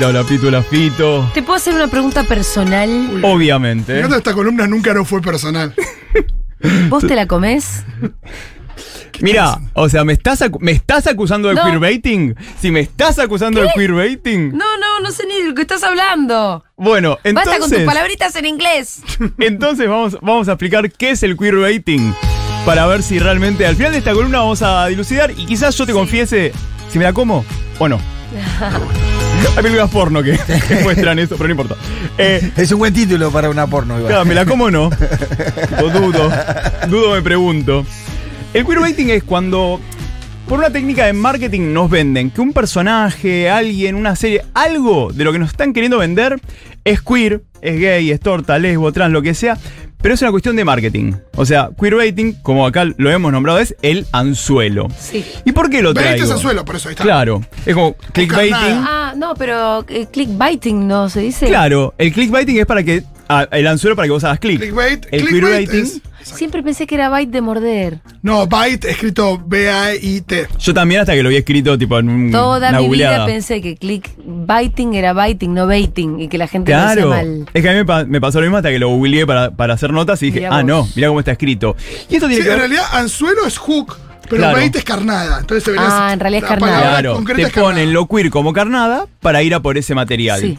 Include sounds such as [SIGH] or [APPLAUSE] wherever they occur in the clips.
¿cómo andas, Julita? Hola, Pito, hola, Fito. ¿Te puedo hacer una pregunta personal? Obviamente. Fíjate, esta columna nunca no fue personal. ¿Vos te la comés? Mira, o sea, ¿me estás, acu- ¿me estás acusando de No. queerbaiting? Si me estás acusando de queerbaiting. No, no, no sé ni de lo que estás hablando. Bueno, Basta con tus entonces, palabritas en inglés. [LAUGHS] entonces vamos, vamos a explicar qué es el queerbaiting. Para ver si realmente al final de esta columna vamos a dilucidar y quizás yo te confiese si me la como o no. [LAUGHS] [LAUGHS] Hay películas porno que, [LAUGHS] que muestran eso, pero no importa. Eh, Es un buen título para una porno, igual. Claro, ¿me la como no? O dudo. [LAUGHS] Dudo, me pregunto. El queerbaiting es cuando, por una técnica de marketing, nos venden que un personaje, alguien, una serie, algo de lo que nos están queriendo vender es queer, es gay, es torta, lesbo, trans, lo que sea, pero es una cuestión de marketing. O sea, queerbaiting, como acá lo hemos nombrado, es el anzuelo. Sí. ¿Y por qué lo Bait traigo? es anzuelo, por eso ahí está. Claro, es como clickbaiting. Ah, no, pero eh, clickbaiting no se dice. Claro, el clickbaiting es para que. Ah, el anzuelo para que vos hagas clic. Clickbait. El clickbait queerbaiting. es- Siempre pensé que era bite de morder. No, bait escrito B-A-I-T. Yo también hasta que lo había escrito tipo en un, Toda una mi googleada. vida pensé que clickbaiting era biting, no baiting, y que la gente lo Claro. hacía mal. Es que a mí me, pa- me pasó lo mismo hasta que lo googleé para, para hacer notas y dije, Mirá ah, vos. no, mira cómo está escrito. Y esto Sí, que en ver. realidad anzuelo es hook, pero Claro. bait es carnada. Entonces debería Ah, en realidad es la carnada. palabra Claro, concreta te es carnada. ponen lo queer como carnada para ir a por ese material. Sí.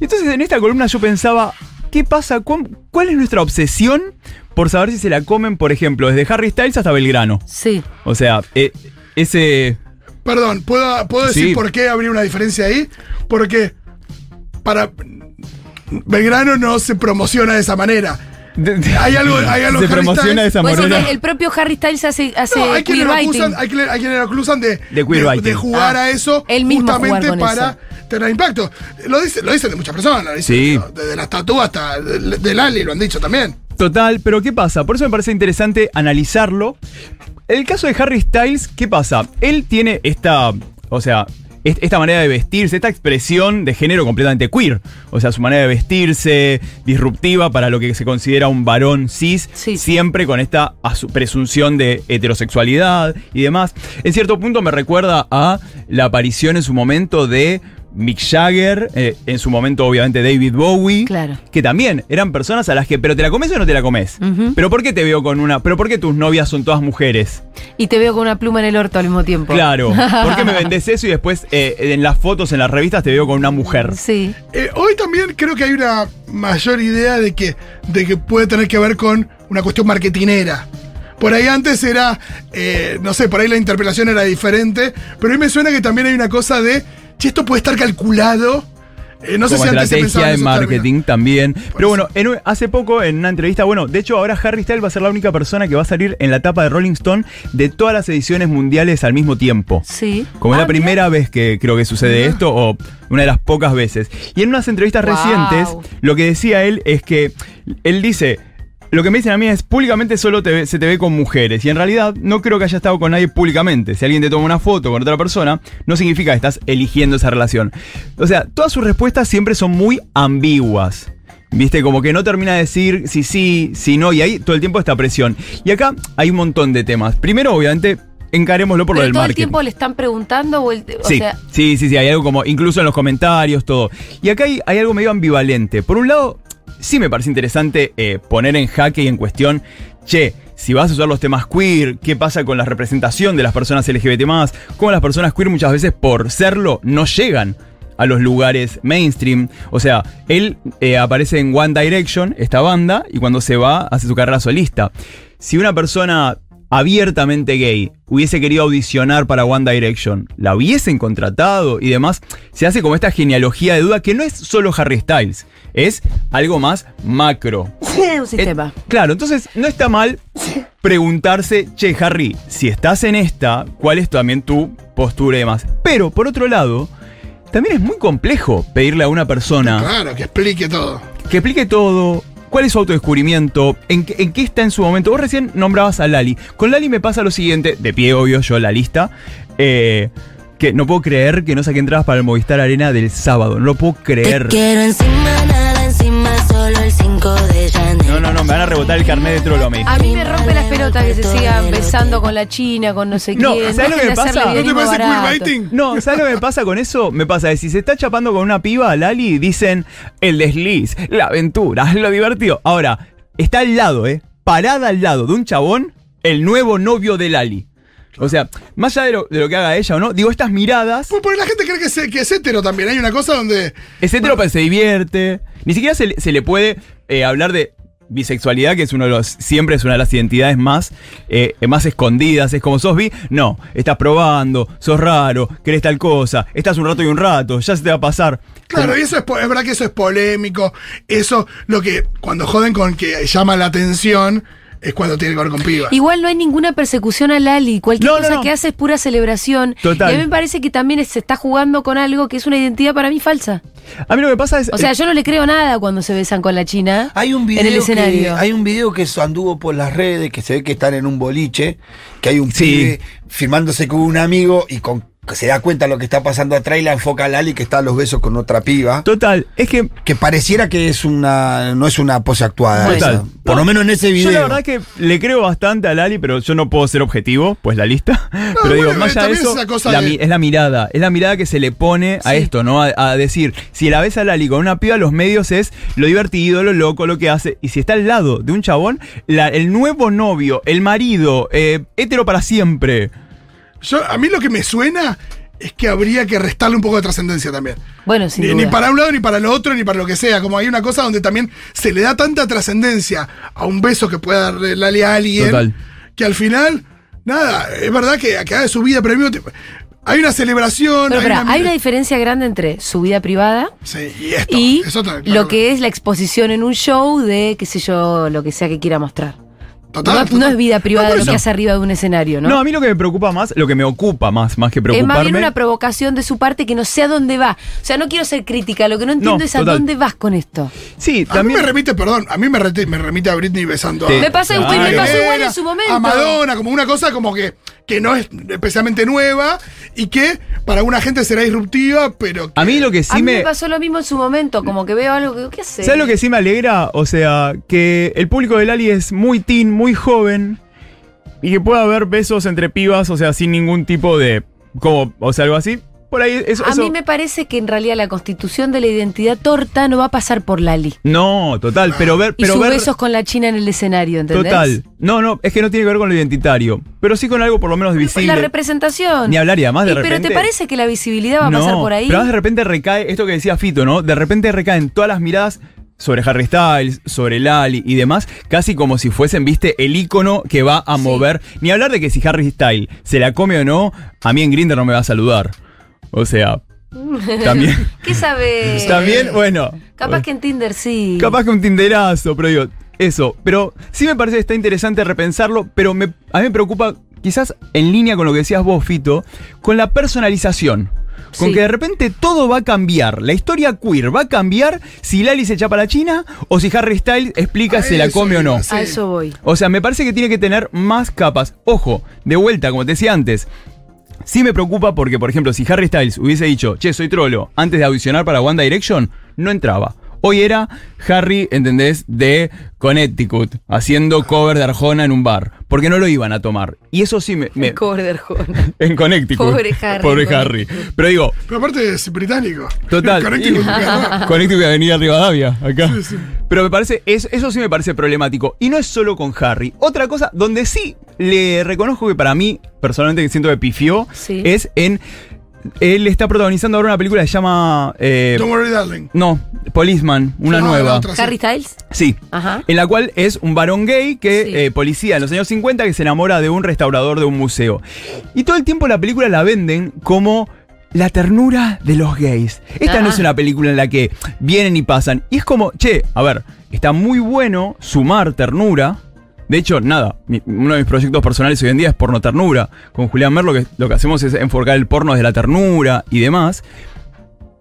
Y entonces en esta columna yo pensaba, ¿qué pasa? ¿Cuán- ¿Cuál es nuestra obsesión por saber si se la comen, por ejemplo, desde Harry Styles hasta Belgrano? Sí. O sea, eh, ese. Perdón, ¿puedo, ¿puedo decir Sí. por qué habría una diferencia ahí? Porque para Belgrano no se promociona de esa manera. de- de- Hay algo, [LAUGHS] hay algo se Harry promociona de esa eso manera. el propio Harry Styles hace, hace No, hay quienes acusan, hay quienes, hay quienes lo acusan de, De de jugar Ah, a eso él mismo justamente jugar con tener impacto. Lo, dice, lo dicen de muchas personas, lo dicen, Sí. ¿no? desde las tatuas hasta del, del Ali lo han dicho también. Total, pero ¿qué pasa? Por eso me parece interesante analizarlo. El caso de Harry Styles, ¿qué pasa? Él tiene esta, o sea, est- esta manera de vestirse, esta expresión de género completamente queer. O sea, su manera de vestirse, disruptiva para lo que se considera un varón cis, Sí. siempre con esta presunción de heterosexualidad y demás. En cierto punto me recuerda a la aparición en su momento de Mick Jagger, eh, en su momento obviamente David Bowie, Claro. que también eran personas a las que, pero te la comes o no te la comes. Pero ¿por qué te veo con una? Pero ¿por qué tus novias son todas mujeres? Y te veo con una pluma en el orto al mismo tiempo. Claro. [LAUGHS] ¿Por qué me vendes eso y después eh, en las fotos, en las revistas te veo con una mujer? Sí. Eh, hoy también creo que hay una mayor idea de que, de que puede tener que ver con una cuestión marketinera. Por ahí antes era, eh, no sé, por ahí la interpelación era diferente, pero hoy me suena que también hay una cosa de, che, esto puede estar calculado. Eh, no sé si estrategia de marketing también. Pero eso. bueno, en hace poco en una entrevista, bueno, de hecho ahora Harry Styles va a ser la única persona que va a salir en la tapa de Rolling Stone de todas las ediciones mundiales al mismo tiempo. Sí. Como es Ah, la primera vez que creo que sucede esto, o una de las pocas veces. Y en unas entrevistas Wow. recientes, lo que decía él es que él dice. Lo que me dicen a mí es públicamente solo te ve- se te ve con mujeres. Y en realidad no creo que haya estado con nadie públicamente. Si alguien te toma una foto con otra persona, no significa que estás eligiendo esa relación. O sea, todas sus respuestas siempre son muy ambiguas. Viste, como que no termina de decir si sí, si no, y ahí todo el tiempo esta presión. Y acá hay un montón de temas. Primero, obviamente, encarémoslo por lo del todo el tiempo le están preguntando o, el- o Sí, sea, sí, sí, sí, hay algo como, incluso en los comentarios, todo. Y acá hay, hay algo medio ambivalente. Por un lado, sí me parece interesante eh, poner en jaque y en cuestión, che, si vas a usar los temas queer, ¿qué pasa con la representación de las personas LGBT más? Cómo las personas queer muchas veces por serlo no llegan a los lugares mainstream. O sea, él eh, aparece en One Direction, esta banda, y cuando se va hace su carrera solista. Si una persona abiertamente gay hubiese querido audicionar para One Direction, la hubiesen contratado y demás, se hace como esta genealogía de duda que no es solo Harry Styles, es algo más macro. un sistema. Eh, claro, entonces no está mal preguntarse, che, Harry, si estás en esta, ¿cuál es también tu postura y demás? Pero, por otro lado, también es muy complejo pedirle a una persona Claro, que explique todo. que explique todo. ¿Cuál es su autodescubrimiento? ¿En ¿En qué está en su momento? Vos recién nombrabas a Lali. Con Lali me pasa lo siguiente, de pie obvio yo la lista, eh, que no puedo creer que no saqué entradas para el Movistar Arena del sábado. No lo puedo creer. Te quiero encima, encima, solo solo el 5 de Janeiro. No, no, no, me van a rebotar el carnet de trolo a mí. A mí me rompe las pelotas que se sigan besando con la China, con no sé No, quién. ¿sabes lo que Dejen hacerle pasa? ¿No te parece barato. queerbaiting? No, ¿sabes lo que me pasa con eso? Me pasa que si se está chapando con una piba, Lali, dicen el desliz, la aventura, lo divertido. Ahora, está al lado, ¿eh? Parada al lado de un chabón, el nuevo novio de Lali. O sea, más allá de lo, de lo que haga ella o no, digo, estas miradas, Pues porque la gente cree que es, que es hetero también. Hay una cosa donde. es hetero, pero se divierte. Ni siquiera se, le- se le puede eh, hablar de bisexualidad, que es uno de los, siempre es una de las identidades más, eh, más escondidas. Es como sos bi, no, estás probando, sos raro, querés tal cosa, estás un rato y un rato, ya se te va a pasar. Claro, y eso es, es verdad que eso es polémico. Eso, lo que cuando joden con que llama la atención, es cuando tiene que ver con pibas. Igual no hay ninguna persecución a Lali. Cualquier No, no, cosa no. que hace es pura celebración. Total. Y a mí me parece que también se está jugando con algo que es una identidad para mí falsa. A mí lo que pasa es. O sea, yo no le creo nada cuando se besan con la China Hay un video en el que, escenario. hay un video que anduvo por las redes, que se ve que están en un boliche, que hay un Sí. pibe filmándose con un amigo y con que se da cuenta lo que está pasando atrás y la enfoca a Lali que está a los besos con otra piba. Total, es que. Que pareciera que es una no es una pose actuada. Esa. Por lo menos en ese video. Yo la verdad que le creo bastante a Lali, pero yo no puedo ser objetivo, pues la lista. [LAUGHS] pero digo, más allá de eso, la de- es la mirada. Es la mirada que se le pone a esto, ¿no? A, a decir, si la ves a Lali con una piba, los medios es lo divertido, lo loco, lo que hace. Y si está al lado de un chabón, la- el nuevo novio, el marido, eh, hétero para siempre. Yo, a mí lo que me suena es que habría que restarle un poco de trascendencia también. Bueno, sin Ni, ni para un lado, ni para lo otro, ni para lo que sea. Como hay una cosa donde también se le da tanta trascendencia a un beso que pueda darle a alguien. Total. Que al final, nada, es verdad que acá de su vida, pero al mismo tiempo, hay una celebración. Pero espera, una- hay una diferencia grande entre su vida privada Sí, y esto. y eso también, lo que es la exposición en un show de, qué sé yo, lo que sea que quiera mostrar. Total, no, es vida privada No, lo que hace arriba de un escenario, ¿no? ¿no? a mí lo que me preocupa más, lo que me ocupa más, más que es preocuparme. más bien una provocación de su parte que no sé a dónde va. O sea, no quiero ser crítica, lo que no entiendo No, es a dónde vas con esto. sí, A mí también. me remite, perdón, a mí me, rete- me remite a Britney besando Te- a. Me pasa, Claro. me pasó igual en su momento. A Madonna, como una cosa como que, que no es especialmente nueva y que para alguna gente será disruptiva, pero. que- A mí lo que sí a mí me... me. pasó lo mismo en su momento, como que veo algo que, ¿qué hace? ¿Sabes lo que sí me alegra? O sea, que el público de Lali es muy teen, muy joven. Y que pueda haber besos entre pibas, o sea, sin ningún tipo de. Como, o sea, algo así. Por ahí, eso. A eso- mí me parece que en realidad la constitución de la identidad torta no va a pasar por Lali. No, total, pero ver. Y Pero sus ver besos con la China en el escenario, ¿entendés? Total. No, no, es que no tiene que ver con lo identitario. Pero sí con algo por lo menos visible. La representación. Ni hablar y además de Y, repente. Pero ¿te parece que la visibilidad va a no, pasar por ahí? Pero además de repente recae, esto que decía Fito, ¿no? De repente recaen todas las miradas sobre Harry Styles, sobre Lali y demás, casi como si fuesen, viste, el icono que va a mover. Ni hablar de que si Harry Styles se la come o no, a mí en Grindr no me va a saludar. O sea, también. [LAUGHS] ¿Qué sabe? también, bueno. Capaz que en Tinder sí. Capaz que un tinderazo, pero digo, eso. Pero sí me parece que está interesante repensarlo, pero me, a mí me preocupa, quizás en línea con lo que decías vos, Fito, con la personalización. Con Sí. que de repente todo va a cambiar. La historia queer va a cambiar si Lali se echa la China o si Harry Styles explica A si la come o no. sí. A eso voy. O sea, me parece que tiene que tener más capas. Ojo, de vuelta, como te decía antes. Sí me preocupa porque, por ejemplo, si Harry Styles hubiese dicho, che, soy trolo, antes de audicionar para One Direction, no entraba. Hoy era Harry, ¿entendés? De Connecticut, haciendo cover de Arjona en un bar. Porque no lo iban a tomar. Y eso sí me. me- Cobre de Arjona. [LAUGHS] en Connecticut. Pobre Harry, Pobre. Harry. Pero digo, Pero aparte es británico. Total. [LAUGHS] Connecticut. [LAUGHS] Connecticut Avenida Rivadavia, acá. Sí, sí. Pero me parece, es- eso sí me parece problemático. Y no es solo con Harry. Otra cosa donde sí le reconozco que para mí, personalmente que siento que pifió, Sí. es en. Él está protagonizando ahora una película que se llama. eh, Don't worry, darling. no, Policeman, una Ah, nueva. otra, sí. Harry Styles. Sí. Ajá. En la cual es un varón gay que, Sí. eh, policía en los años 50, que se enamora de un restaurador de un museo. Y todo el tiempo la película la venden como la ternura de los gays. Esta no es una película en la que vienen y pasan. Y es como, che, a ver, está muy bueno sumar ternura. De hecho, nada, uno de mis proyectos personales hoy en día es porno ternura. Con Julián Merlo que lo que hacemos es enfocar el porno de la ternura y demás.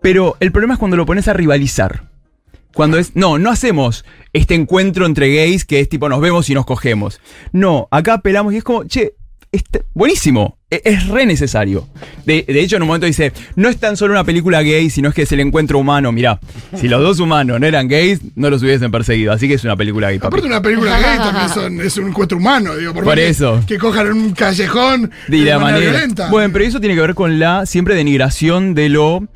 Pero el problema es cuando lo pones a rivalizar. Cuando es, no, no hacemos este encuentro entre gays que es tipo nos vemos y nos cogemos. No, acá apelamos y es como, che, está buenísimo. E- Es re necesario. De, de hecho, en un momento dice, no es tan solo una película gay, sino es que es el encuentro humano. Mirá, si los dos humanos no eran gays, no los hubiesen perseguido. Así que es una película gay, papi. Aparte, una película gay también son- es un encuentro humano, digo. Por, Por más que- eso. Que, cojan en un callejón de la manera. violenta. Bueno, pero eso tiene que ver con la siempre denigración de lo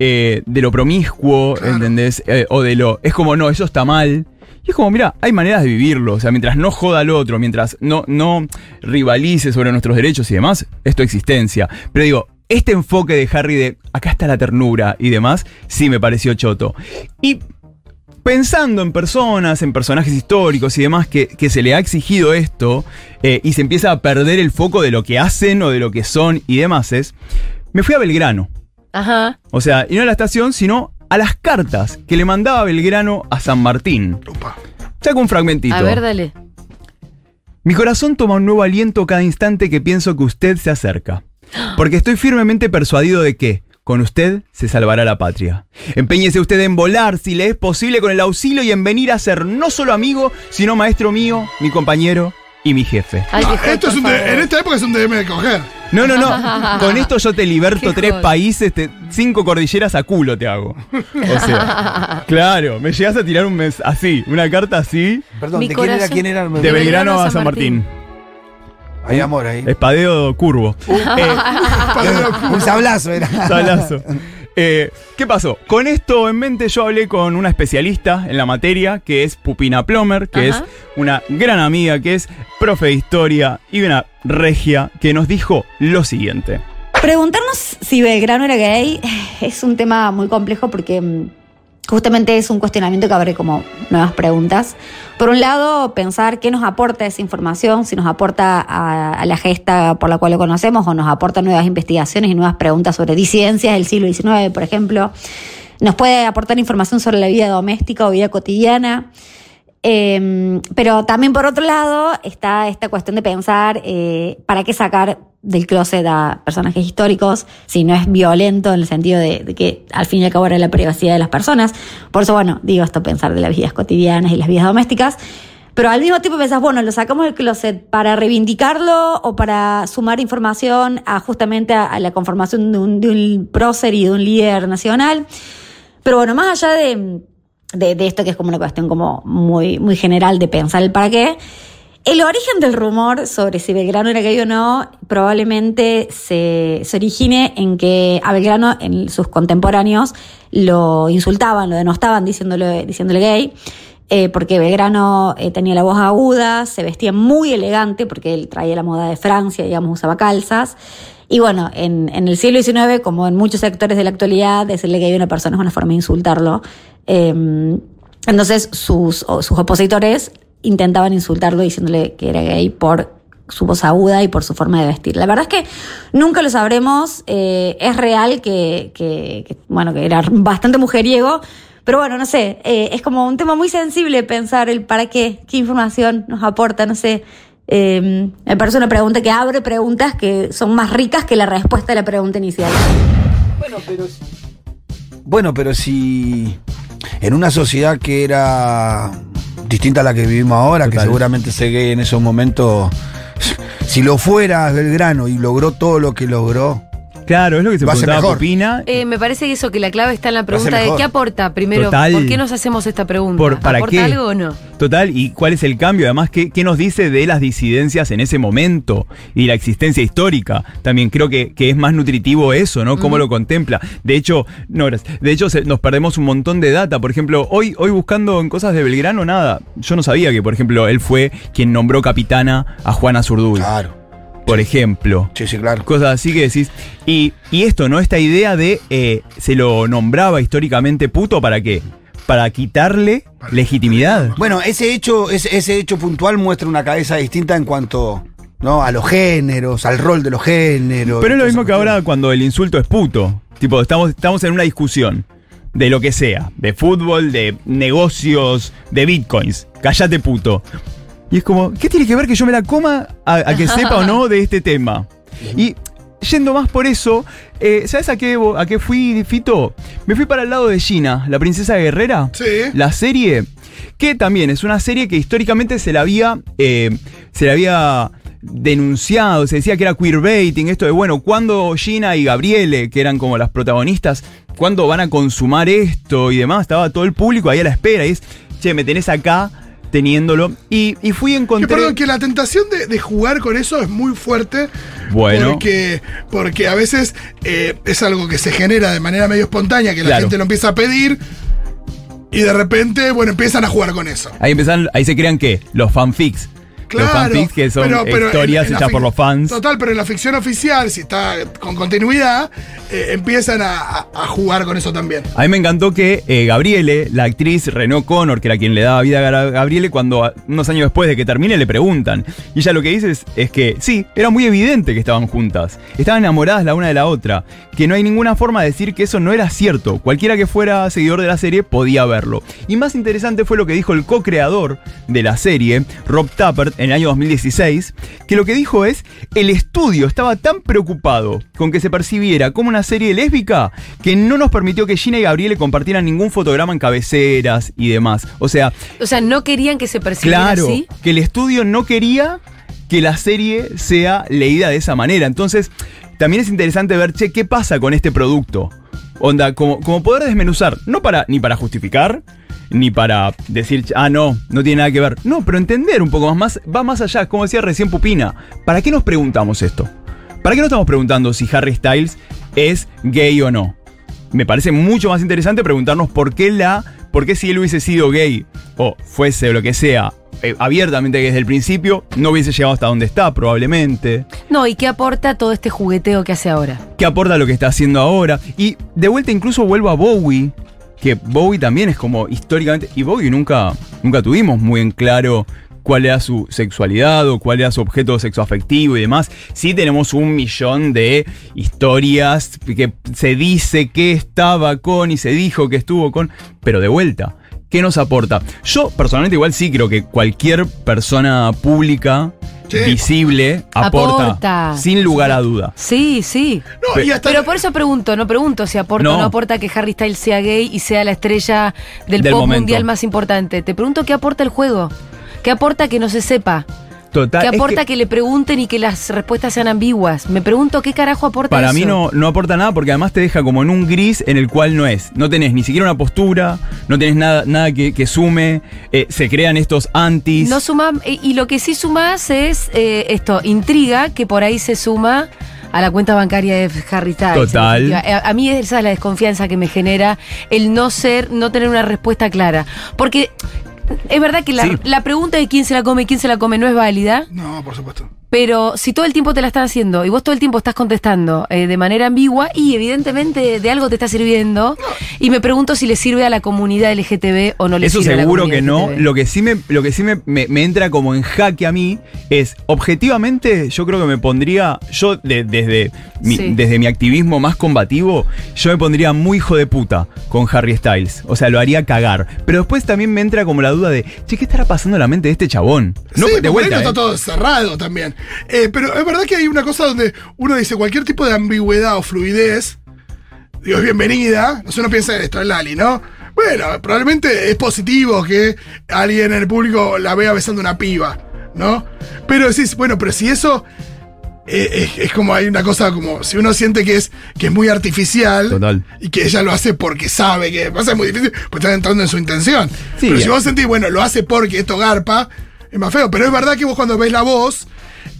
eh, de lo promiscuo, Claro. ¿entendés? Eh, o de lo. Es como, no, eso está mal. Y es como, mira, hay maneras de vivirlo. O sea, mientras no joda al otro, mientras no, no rivalice sobre nuestros derechos y demás, es tu existencia. Pero digo, este enfoque de Harry de acá está la ternura y demás, sí me pareció choto. Y pensando en personas, en personajes históricos y demás, que, que se le ha exigido esto eh, y se empieza a perder el foco de lo que hacen o de lo que son y demás, es, me fui a Belgrano. Ajá. O sea, y no a la estación, sino a las cartas que le mandaba Belgrano a San Martín. Saco un fragmentito. A ver, dale. Mi corazón toma un nuevo aliento cada instante que pienso que usted se acerca. Porque estoy firmemente persuadido de que, con usted, se salvará la patria. Empeñese usted en volar, si le es posible, con el auxilio y en venir a ser no solo amigo, sino maestro mío, mi compañero y mi jefe. Ay, No, qué esto es un de- en esta época es un DM de coger. No, no, no. [LAUGHS] Con esto yo te liberto Qué tres países, te- cinco cordilleras a culo te hago. O sea, [LAUGHS] claro, me llegas a tirar un mes así, una carta así, Perdón, Mi ¿de quién era? corazón- ¿Quién era? de Belgrano a San Martín. Hay amor ahí. Espadeo curvo. [LAUGHS] Eh, Un sablazo era. Sablazo. Eh, ¿Qué pasó? Con esto en mente yo hablé con una especialista en la materia, que es Pupina Plomer, que Ajá. es una gran amiga, que es profe de historia y una regia, que nos dijo lo siguiente. Preguntarnos si Belgrano era gay es un tema muy complejo porque mm, justamente es un cuestionamiento que abre como nuevas preguntas. Por un lado, pensar qué nos aporta esa información, si nos aporta a, la gesta por la cual lo conocemos o nos aporta nuevas investigaciones y nuevas preguntas sobre disidencias del siglo XIX, por ejemplo. Nos puede aportar información sobre la vida doméstica o vida cotidiana. Eh, pero también por otro lado está esta cuestión de pensar eh, para qué sacar del closet a personajes históricos si no es violento en el sentido de, que al fin y al cabo era la privacidad de las personas. Por eso, bueno, digo esto, pensar de las vidas cotidianas y las vidas domésticas. Pero al mismo tiempo pensás, bueno, lo sacamos del closet para reivindicarlo o para sumar información a justamente a, la conformación de un, de un prócer y de un líder nacional. Pero bueno, más allá de, de, de esto que es como una cuestión como muy, muy general de pensar el para qué, el origen del rumor sobre si Belgrano era gay o no probablemente se, se origine en que a Belgrano en sus contemporáneos lo insultaban, lo denostaban diciéndole, diciéndole gay. eh, porque Belgrano eh, tenía la voz aguda, se vestía muy elegante porque él traía la moda de Francia, digamos, usaba calzas. Y bueno, en, en el siglo XIX, como en muchos sectores de la actualidad, decirle que hay una persona es una forma de insultarlo. Eh, entonces sus, sus opositores intentaban insultarlo diciéndole que era gay por su voz aguda y por su forma de vestir. La verdad es que nunca lo sabremos. eh, es real que, que- que, bueno, que era bastante mujeriego. Pero bueno, no sé, eh, es como un tema muy sensible pensar el para qué, qué información nos aporta, no sé. Eh, me parece una pregunta que abre preguntas que son más ricas que la respuesta a la pregunta inicial. Bueno, pero. Bueno, pero si. En una sociedad que era distinta a la que vivimos ahora, que seguramente se gay en esos momentos. Si lo fuera Belgrano y logró todo lo que logró. Claro, es lo que se Va a ser preguntaba mejor. Pupina. Eh, me parece que eso, que la clave está en la pregunta de qué aporta primero. Total. ¿Por qué nos hacemos esta pregunta? Por- ¿para ¿Aporta qué? algo o no? Total, ¿y cuál es el cambio? Además, ¿qué, qué nos dice de las disidencias en ese momento y la existencia histórica? También creo que, que es más nutritivo eso, ¿no? Cómo lo contempla. De hecho, no, de hecho se- nos perdemos un montón de data. Por ejemplo, hoy, hoy buscando en cosas de Belgrano, nada. Yo no sabía que, por ejemplo, él fue quien nombró capitana a Juana Zurduy. Claro. Por ejemplo. Sí, sí, claro. Cosas así que decís. Y, y esto, ¿no? Esta idea de eh, se lo nombraba históricamente puto para qué? Para quitarle legitimidad. Bueno, ese hecho, ese, ese hecho puntual muestra una cabeza distinta en cuanto ¿no? a los géneros, al rol de los géneros. Pero es lo mismo que ahora cuando el insulto es puto. Tipo, estamos, estamos en una discusión de lo que sea, de fútbol, de negocios, de bitcoins. Cállate puto. Y es como, ¿qué tiene que ver que yo me la coma a, a que [LAUGHS] sepa o no de este tema? Y yendo más por eso, eh, ¿sabes a qué, a qué fui, Fito? Me fui para el lado de Gina, la princesa guerrera. Sí. La serie, que también es una serie que históricamente se la había, eh, se la había denunciado, se decía que era queerbaiting, esto de, bueno, ¿cuándo Gina y Gabriele, que eran como las protagonistas, cuándo van a consumar esto y demás? Estaba todo el público ahí a la espera y es, che, me tenés acá teniéndolo. Y, y fui Que, encontrar... perdón, que la tentación de, de jugar con eso es muy fuerte. Bueno. Porque, porque a veces eh, es algo que se genera de manera medio espontánea, que la Claro. gente lo empieza a pedir. Y de repente, bueno, empiezan a jugar con eso. Ahí empiezan, ahí se crean qué? Los fanfics. Los fanfics que son pero- pero historias hechas por los fans. Total, pero en la ficción oficial, si está con continuidad, eh, empiezan a, a- a jugar con eso también. A mí me encantó que eh, Gabriele, la actriz Renault Connor, que era quien le daba vida a Gabriele, cuando unos años después de que termine le preguntan. Y ella lo que dice es, es que sí, era muy evidente que estaban juntas. Estaban enamoradas la una de la otra. Que no hay ninguna forma de decir que eso no era cierto. Cualquiera que fuera seguidor de la serie podía verlo. Y más interesante fue lo que dijo el co-creador de la serie, Rob Tappert, en el año 2016, que lo que dijo es, el estudio estaba tan preocupado con que se percibiera como una serie lésbica que no nos permitió que Gina y Gabriele compartieran ningún fotograma en cabeceras y demás. O sea, O sea, no querían que se percibiera claro, así. que el estudio no quería que la serie sea leída de esa manera. Entonces, también es interesante ver, che, ¿qué pasa con este producto? Onda, como, como poder desmenuzar, no para, ni para justificar, ni para decir, ah, no, no tiene nada que ver. No, pero entender un poco más, va más allá, como decía recién Pupina. ¿Para qué nos preguntamos esto? ¿Para qué no estamos preguntando si Harry Styles es gay o no? Me parece mucho más interesante preguntarnos por qué la. por qué si él hubiese sido gay o fuese lo que sea, eh, abiertamente desde el principio, no hubiese llegado hasta donde está, probablemente. No, ¿y qué aporta todo este jugueteo que hace ahora? ¿Qué aporta lo que está haciendo ahora? Y de vuelta incluso vuelvo a Bowie, que Bowie también es como históricamente. Y Bowie nunca, nunca tuvimos muy en claro cuál era su sexualidad o cuál era su objeto sexoafectivo y demás. Sí tenemos un millón de historias que se dice que estaba con y se dijo que estuvo con, pero de vuelta. ¿Qué nos aporta? Yo personalmente igual sí creo que cualquier persona pública Sí. visible aporta, Aporta. sin lugar a duda. Sí, sí. No, Pe- y hasta Pero por eso pregunto, no pregunto si aporta o No. no aporta que Harry Styles sea gay y sea la estrella del, Del pop momento. mundial más importante. Te pregunto qué aporta el juego. ¿Qué aporta que no se sepa? Total, ¿Qué es aporta que que, le pregunten y que las respuestas sean ambiguas? Me pregunto qué carajo aporta para eso. mí no, no aporta nada porque además te deja como en un gris en el cual no es. No tenés ni siquiera una postura, no tenés nada, nada que, que sume, eh, se crean estos antis. No suma, eh, y lo que sí sumas es eh, esto, intriga, que por ahí se suma a la cuenta bancaria de Harry Styles. Total. a mí esa es la desconfianza que me genera el no ser, no tener una respuesta clara. Porque es verdad que la, Sí. la pregunta de quién se la come y quién se la come no es válida. No, por supuesto. Pero si todo el tiempo te la están haciendo y vos todo el tiempo estás contestando eh, de manera ambigua y evidentemente de algo te está sirviendo, y me pregunto si le sirve a la comunidad LGTB o no le Eso sirve a la seguro que no. LGTB. Lo que sí, me, lo que sí me, me- me entra como en jaque a mí es, objetivamente, yo creo que me pondría, yo de- desde, mi, Sí. desde mi activismo más combativo, yo me pondría muy hijo de puta con Harry Styles. O sea, lo haría cagar. Pero después también me entra como la duda de, che, ¿qué estará pasando en la mente de este chabón? No, sí, de vuelta. no ¿eh? está todo cerrado también. Eh, pero es verdad que hay una cosa donde uno dice cualquier tipo de ambigüedad o fluidez, digo, es bienvenida. No sé, uno piensa en esto, en Lali, ¿no? Bueno, probablemente es positivo que alguien en el público la vea besando una piba, ¿no? Pero decís, bueno, pero si eso eh, es, es como hay una cosa como si uno siente que es que es muy artificial Total. y que ella lo hace porque sabe que va a ser muy difícil, pues está entrando en su intención. Sí, pero si ya. vos sentís, bueno, lo hace porque esto garpa, es más feo. Pero es verdad que vos cuando ves la voz,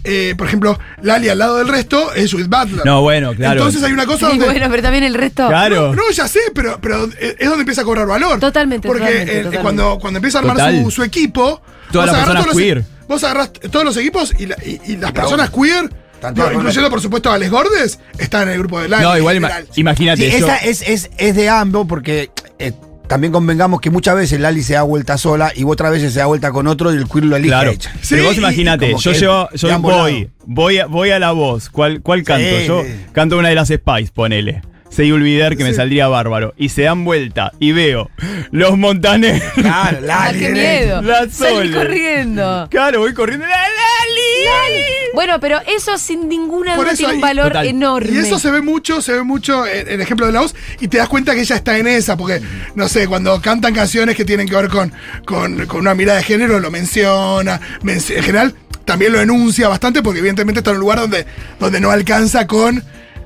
eh, por ejemplo, Lali al lado del resto es Judith Butler. No, bueno, claro. Entonces hay una cosa Sí, donde. bueno, pero también el resto. Claro. No, ya sé, pero, pero es donde empieza a cobrar valor. Totalmente, Porque totalmente, eh, totalmente. Cuando, cuando empieza a armar su, su equipo. Todas vos las agarrás personas todos los- queer. Vos agarrás todos los equipos y, la- y- y las personas queer, digo, incluyendo por supuesto a Les Gordes, están en el grupo de Lali. No, igual imagínate. Sí, esa es, es, es de ambos porque eh, también convengamos que muchas veces Lali se da vuelta sola y otras veces se da vuelta con otro y el queer lo elige Claro. Sí, Pero vos imagínate, yo llevo, yo voy, voy a, voy a la voz. ¿Cuál, cuál canto? Sí, yo canto una de las Spice, ponele. Seguí olvidar que me saldría bárbaro. Y se dan vuelta y veo los montaneros. Claro, Ah, Lali. qué miedo. La Salí corriendo. Claro, voy corriendo. ¡La Lali! Bueno, pero eso sin ninguna duda tiene un valor Total. enorme. Y eso se ve mucho, se ve mucho en el ejemplo de la voz, y te das cuenta que ella está en esa, porque, no sé, cuando cantan canciones que tienen que ver con, con, con una mirada de género, lo menciona, menci- en general también lo enuncia bastante, porque evidentemente está en un lugar donde, donde no alcanza con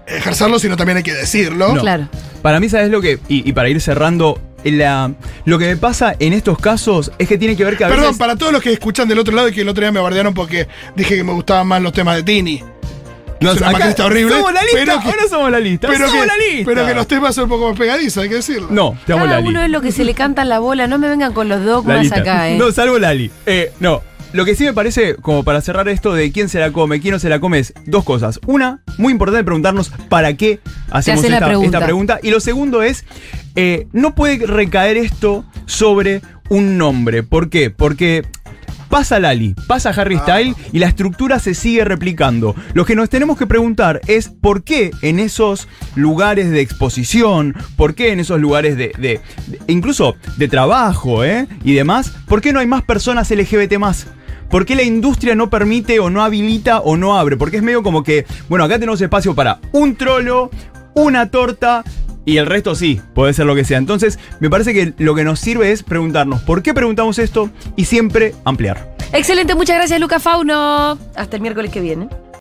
ejercerlo, sino también hay que decirlo. No. Claro. Para mí, ¿sabes lo que? Y, y para ir cerrando, la, lo que me pasa en estos casos es que tiene que ver que a Perdón, veces. para todos los que escuchan del otro lado y que el otro día me bardearon porque dije que me gustaban más los temas de Tini. Nos- es una acá maquinista horrible. Somos la lista, pero que- ahora somos la lista. Pero somos que, la lista. pero que los temas son un poco más pegadizos, hay que decirlo. No, te amo Cada Lali. uno es lo que se le canta en la bola. No me vengan con los dogmas acá, ¿eh? No, salvo Lali. Eh, no. Lo que sí me parece, como para cerrar esto de quién se la come, quién no se la come, es dos cosas. Una, muy importante preguntarnos para qué hacemos hace esta, pregunta. esta pregunta. Y lo segundo es, eh, no puede recaer esto sobre un nombre. ¿Por qué? Porque pasa Lali, pasa Harry Style y la estructura se sigue replicando. Lo que nos tenemos que preguntar es por qué en esos lugares de exposición, por qué en esos lugares de, de- de- incluso de trabajo ¿eh? y demás, por qué no hay más personas LGBT más. ¿Por qué la industria no permite o no habilita o no abre? Porque es medio como que, bueno, acá tenemos espacio para un trolo, una torta y el resto sí, puede ser lo que sea. Entonces, me parece que lo que nos sirve es preguntarnos por qué preguntamos esto y siempre ampliar. Excelente, muchas gracias, Luca Fauno. Hasta el miércoles que viene.